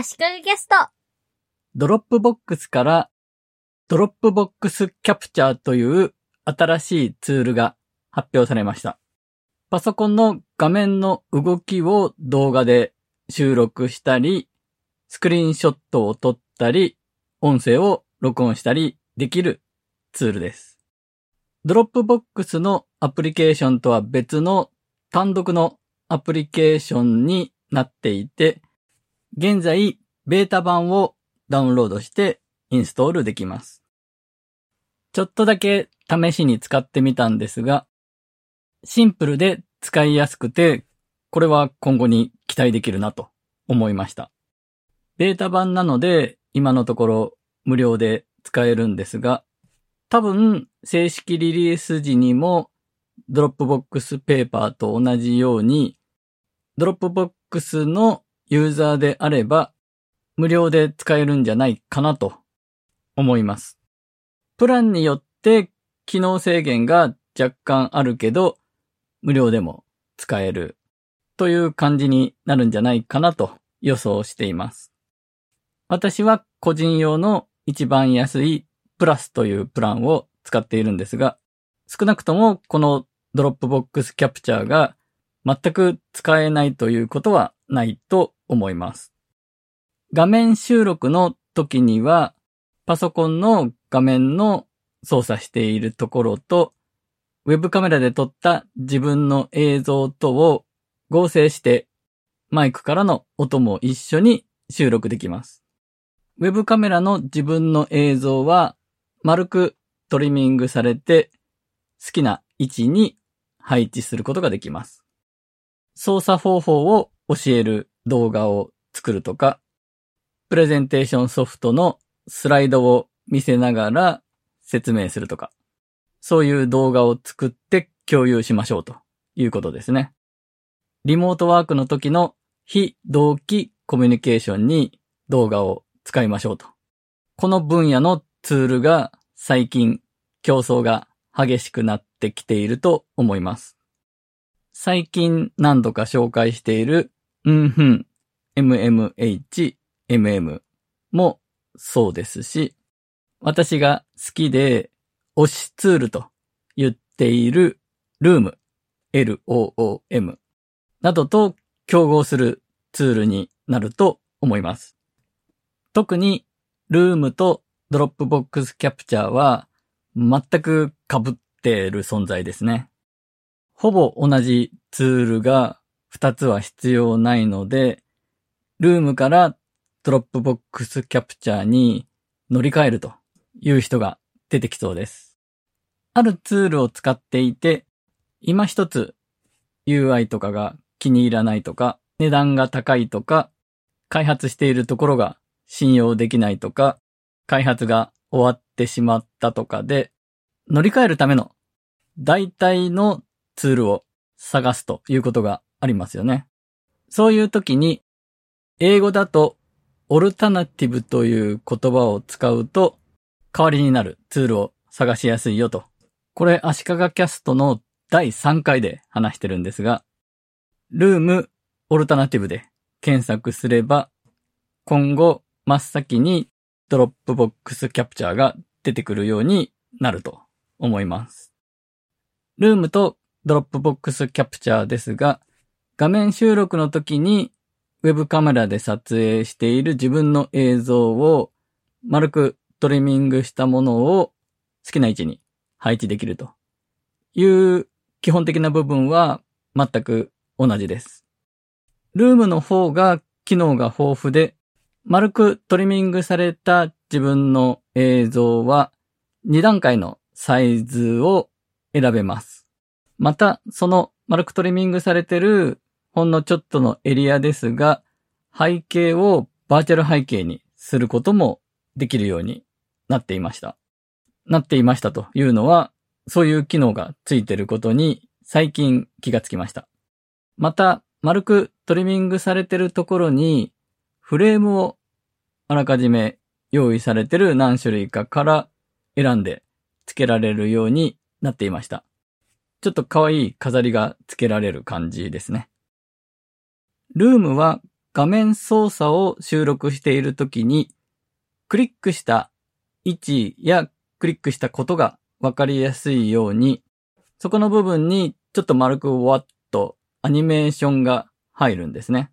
足利ゲスト。ドロップボックスからドロップボックスキャプチャーという新しいツールが発表されました。パソコンの画面の動きを動画で収録したり、スクリーンショットを撮ったり、音声を録音したりできるツールです。 Dropbox のアプリケーションとは別の単独のアプリケーションになっていて、現在ベータ版をダウンロードしてインストールできます。ちょっとだけ試しに使ってみたんですが、シンプルで使いやすくて、これは今後に期待できるなと思いました。ベータ版なので今のところ無料で使えるんですが、多分正式リリース時にもDropbox Paper と同じように、 Dropbox のユーザーであれば無料で使えるんじゃないかなと思います。プランによって機能制限が若干あるけど、無料でも使えるという感じになるんじゃないかなと予想しています。私は個人用の一番安いプラスというプランを使っているんですが、少なくともこの Dropbox Capture が全く使えないということはないと思います。画面収録の時には、パソコンの画面の操作しているところと、ウェブカメラで撮った自分の映像とを合成して、マイクからの音も一緒に収録できます。ウェブカメラの自分の映像は丸くトリミングされて好きな位置に配置することができます。操作方法を教える動画を作るとか、プレゼンテーションソフトのスライドを見せながら説明するとか、そういう動画を作って共有しましょうということですね。リモートワークの時の非同期コミュニケーションに動画を使いましょうと。この分野のツールが最近競争が激しくなってきていると思います。最近何度か紹介している、うんふん、MMH、MM もそうですし、私が好きで推しツールと言っているルーム、LOOM などと競合するツールになると思います。特に Loom と Dropbox Capture は全く被っている存在ですね。ほぼ同じツールが2つは必要ないので、 Loom から Dropbox Capture に乗り換えるという人が出てきそうです。あるツールを使っていて、今一つ UI とかが気に入らないとか、値段が高いとか、開発しているところが信用できないとか、開発が終わってしまったとかで、乗り換えるための代替のツールを探すということがありますよね。そういう時に、英語だと alternative という言葉を使うと代わりになるツールを探しやすいよと。これ、足利キャストの第3回で話してるんですが、 Loom alternative で検索すれば、今後真っ先に Dropbox Capture が出てくるようになると思います。 Loom と Dropbox Capture ですが、画面収録の時にウェブカメラで撮影している自分の映像を丸くトリミングしたものを好きな位置に配置できるという基本的な部分は全く同じです。ルームの方が機能が豊富で丸くトリミングされた自分の映像は2段階のサイズを選べます。また、その丸くトリミングされているほんのちょっとのエリアですが、背景をバーチャル背景にすることもできるようになっていました。なっていましたというのは、そういう機能がついていることに最近気がつきました。また、丸くトリミングされてるところに、フレームをあらかじめ用意されてる何種類かから選んで付けられるようになっていました。ちょっと可愛い飾りが付けられる感じですね。ルームは画面操作を収録しているときに、クリックした位置やクリックしたことがわかりやすいように、そこの部分にちょっと丸くワッとアニメーションが入るんですね。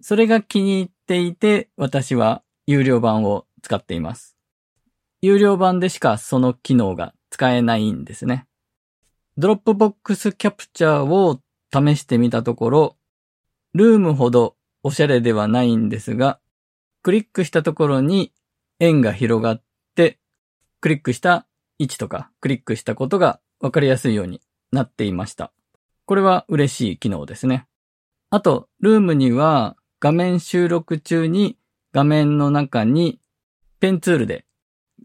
それが気に入っていて、私は有料版を使っています。有料版でしかその機能が使えないんですね。 Dropbox Capture を試してみたところ、 Loom ほどおしゃれではないんですが、クリックしたところに円が広がって、クリックした位置とかクリックしたことがわかりやすいようになっていました。これは嬉しい機能ですね。あと、 Loom には画面収録中に画面の中にペンツールで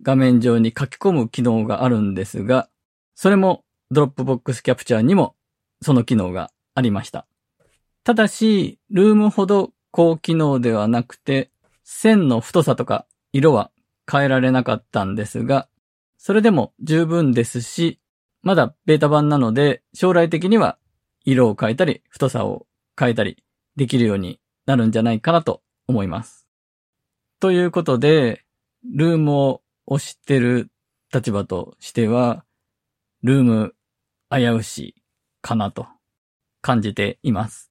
画面上に書き込む機能があるんですが、それも Dropbox Capture にもその機能がありました。ただし、 Loom ほど高機能ではなくて、線の太さとか色は変えられなかったんですが、それでも十分ですし、まだベータ版なので、将来的には色を変えたり、太さを変えたりできるようになるんじゃないかなと思います。ということで、 Loom を推してる立場としては、 Loom 危うしかなと感じています。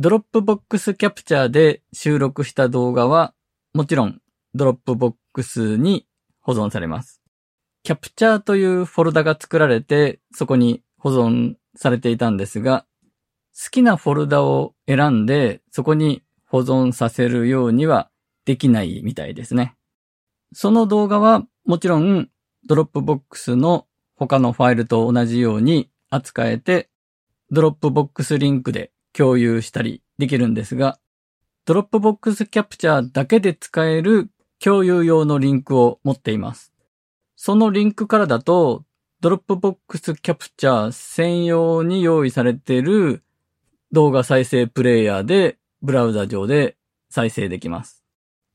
Dropbox Capture で収録した動画は、もちろん Dropbox に保存されます。キャプチャーというフォルダが作られて、そこに保存されていたんですが、好きなフォルダを選んで、そこに保存させるようにはできないみたいですね。その動画はもちろん Dropbox の他のファイルと同じように扱えて、 Dropbox リンクで共有したりできるんですが、 Dropbox Capture だけで使える共有用のリンクを持っています。そのリンクからだと、Dropbox Capture 専用に用意されている動画再生プレイヤーでブラウザ上で再生できます。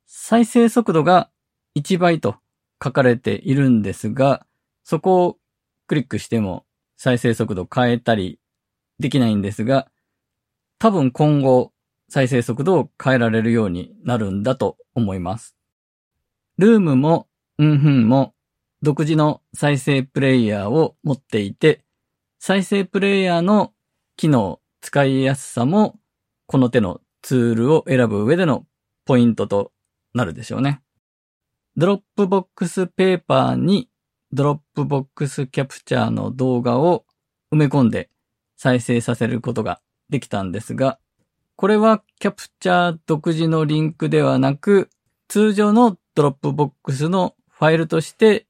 再生速度が1倍と書かれているんですが、そこをクリックしても再生速度変えたりできないんですが、多分今後再生速度を変えられるようになるんだと思います。ルームも、うんふんも独自の再生プレイヤーを持っていて、再生プレイヤーの機能、使いやすさもこの手のツールを選ぶ上でのポイントとなるでしょうね。 Dropbox Paper に Dropbox Capture の動画を埋め込んで再生させることができたんですが、これは Capture 独自のリンクではなく、通常の Dropbox のファイルとして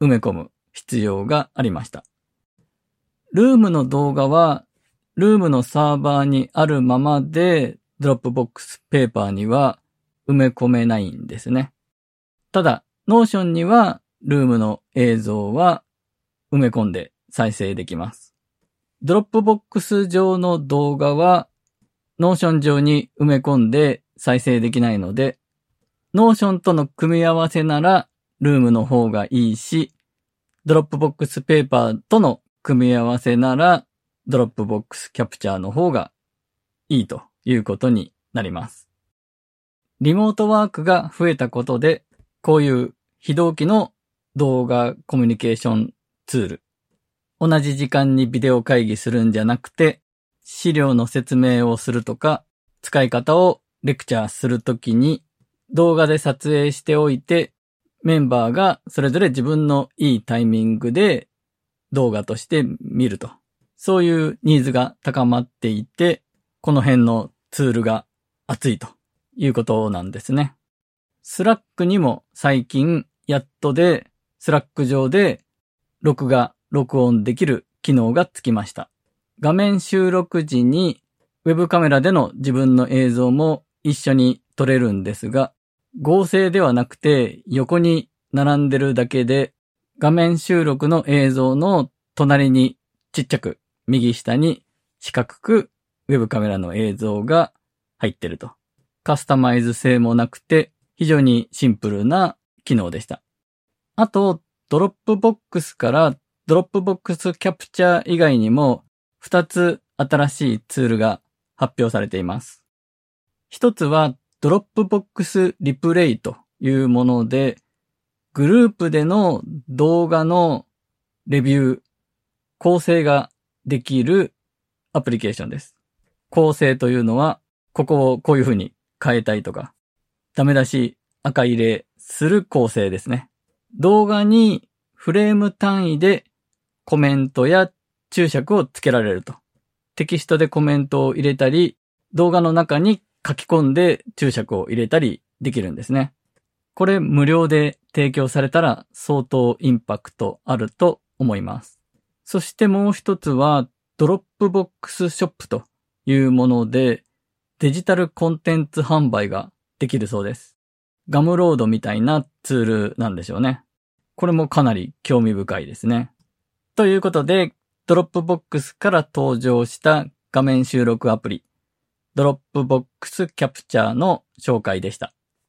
埋め込む必要がありました。 Loom の動画は、 Loom のサーバーにあるままで、 Dropbox Paper には埋め込めないんですね。ただ、 Notion には Loom の映像は埋め込んで再生できます。 Dropbox 上の動画はNotion 上に埋め込んで再生できないので、 Notion との組み合わせなら Loom の方がいいし、 Dropbox Paper との組み合わせなら Dropbox Capture の方がいいということになります。リモートワークが増えたことで、こういう非同期の動画コミュニケーションツール。同じ時間にビデオ会議するんじゃなくて、資料の説明をするとか、使い方をレクチャーするときに動画で撮影しておいて、メンバーがそれぞれ自分のいいタイミングで動画として見ると。そういうニーズが高まっていて、この辺のツールが熱いということなんですね。 Slack にも最近やっとで、Slack 上で録画、録音できる機能がつきました。画面収録時にウェブカメラでの自分の映像も一緒に撮れるんですが、合成ではなくて横に並んでるだけで画面収録の映像の隣にちっちゃく右下に四角くウェブカメラの映像が入ってると。カスタマイズ性もなくて非常にシンプルな機能でした。あと、 Dropbox から Dropbox Capture 以外にも2つ新しいツールが発表されています。一つは Dropbox Replay というもので、グループでの動画のレビュー、校正ができるアプリケーションです。校正というのは、ここをこういう風に変えたいとか、ダメ出し、赤入れする構成ですね。動画にフレーム単位でコメントや注釈をつけられると。テキストでコメントを入れたり、動画の中に書き込んで注釈を入れたりできるんですね。これ無料で提供されたら相当インパクトあると思います。そしてもう一つはDropbox Shop というものでデジタルコンテンツ販売ができるそうです。 Gumroad みたいなツールなんでしょうね。これもかなり興味深いですね。ということで、 Dropbox から登場した画面収録アプリ、 Dropbox Capture の紹介でした。